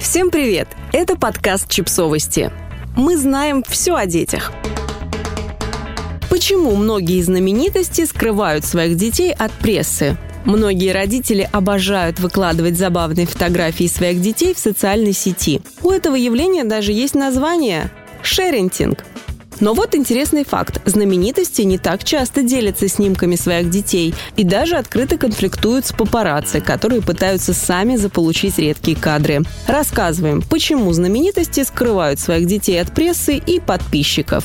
Всем привет! Это подкаст «Чипсовости». Мы знаем все о детях. Почему многие знаменитости скрывают своих детей от прессы? Многие родители обожают выкладывать забавные фотографии своих детей в социальной сети. У этого явления даже есть название – шерентинг – но вот интересный факт. Знаменитости не так часто делятся снимками своих детей и даже открыто конфликтуют с папарацци, которые пытаются сами заполучить редкие кадры. Рассказываем, почему знаменитости скрывают своих детей от прессы и подписчиков.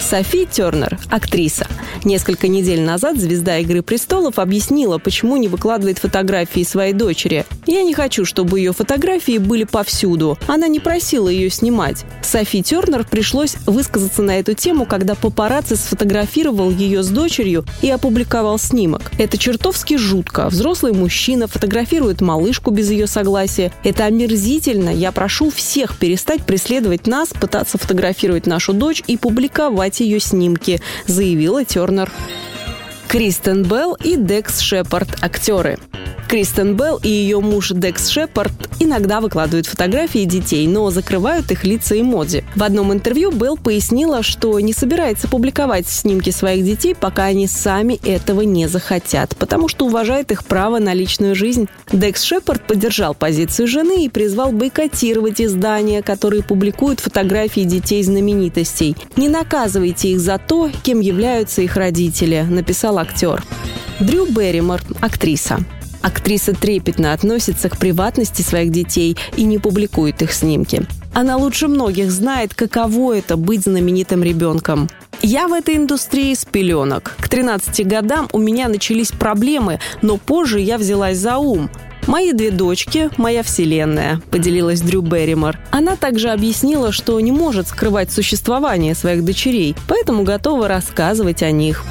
Софи Тернер, актриса. Несколько недель назад звезда «Игры престолов» объяснила, почему не выкладывает фотографии своей дочери. «Я не хочу, чтобы ее фотографии были повсюду. Она не просила ее снимать». Софи Тернер пришлось высказаться на эту тему, когда папарацци сфотографировал ее с дочерью и опубликовал снимок. Это чертовски жутко. Взрослый мужчина фотографирует малышку без ее согласия. Это омерзительно. Я прошу всех перестать преследовать нас, пытаться фотографировать нашу дочь и публиковать покупать ее снимки, заявила Тернер. Кристен Белл и Дакс Шепард – актеры. Кристен Белл и ее муж Дакс Шепард иногда выкладывают фотографии детей, но закрывают их лица эмодзи. В одном интервью Белл пояснила, что не собирается публиковать снимки своих детей, пока они сами этого не захотят, потому что уважает их право на личную жизнь. Дакс Шепард поддержал позицию жены и призвал бойкотировать издания, которые публикуют фотографии детей знаменитостей. «Не наказывайте их за то, кем являются их родители», написал актер. Дрю Берримор, актриса. Актриса трепетно относится к приватности своих детей и не публикует их снимки. Она лучше многих знает, каково это быть знаменитым ребенком. Я в этой индустрии с пеленок. К 13 годам у меня начались проблемы, но позже я взялась за ум. «Мои две дочки – моя вселенная», – поделилась Дрю Берримор. Она также объяснила, что не может скрывать существование своих дочерей, поэтому готова рассказывать о них.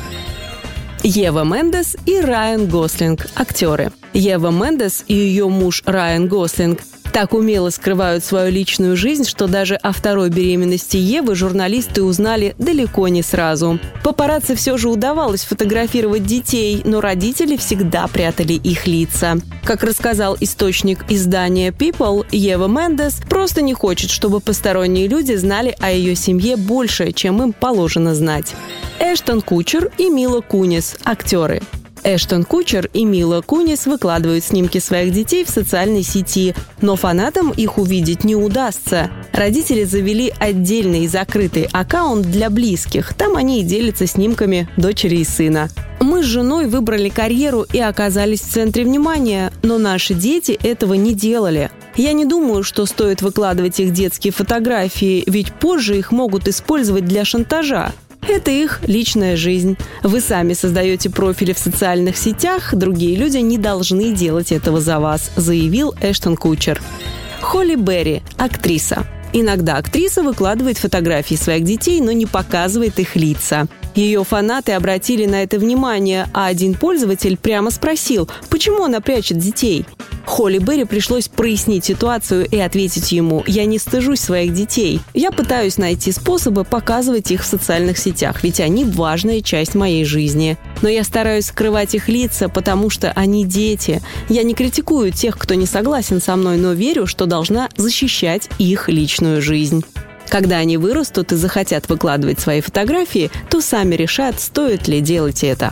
Ева Мендес и Райан Гослинг – актеры. Ева Мендес и ее муж Райан Гослинг так умело скрывают свою личную жизнь, что даже о второй беременности Евы журналисты узнали далеко не сразу. Папарацци все же удавалось фотографировать детей, но родители всегда прятали их лица. Как рассказал источник издания People, Ева Мендес просто не хочет, чтобы посторонние люди знали о ее семье больше, чем им положено знать. Эштон Кучер и Мила Кунис – актеры. Эштон Кучер и Мила Кунис выкладывают снимки своих детей в социальной сети, но фанатам их увидеть не удастся. Родители завели отдельный закрытый аккаунт для близких. Там они и делятся снимками дочери и сына. Мы с женой выбрали карьеру и оказались в центре внимания, но наши дети этого не делали. Я не думаю, что стоит выкладывать их детские фотографии, ведь позже их могут использовать для шантажа. Это их личная жизнь. Вы сами создаете профили в социальных сетях, другие люди не должны делать этого за вас, заявил Эштон Кучер. Холли Берри, актриса. Иногда актриса выкладывает фотографии своих детей, но не показывает их лица. Ее фанаты обратили на это внимание, а один пользователь прямо спросил, почему она прячет детей. Холли Берри пришлось прояснить ситуацию и ответить ему «Я не стыжусь своих детей. Я пытаюсь найти способы показывать их в социальных сетях, ведь они важная часть моей жизни. Но я стараюсь скрывать их лица, потому что они дети. Я не критикую тех, кто не согласен со мной, но верю, что должна защищать их личную жизнь». Когда они вырастут и захотят выкладывать свои фотографии, то сами решат, стоит ли делать это.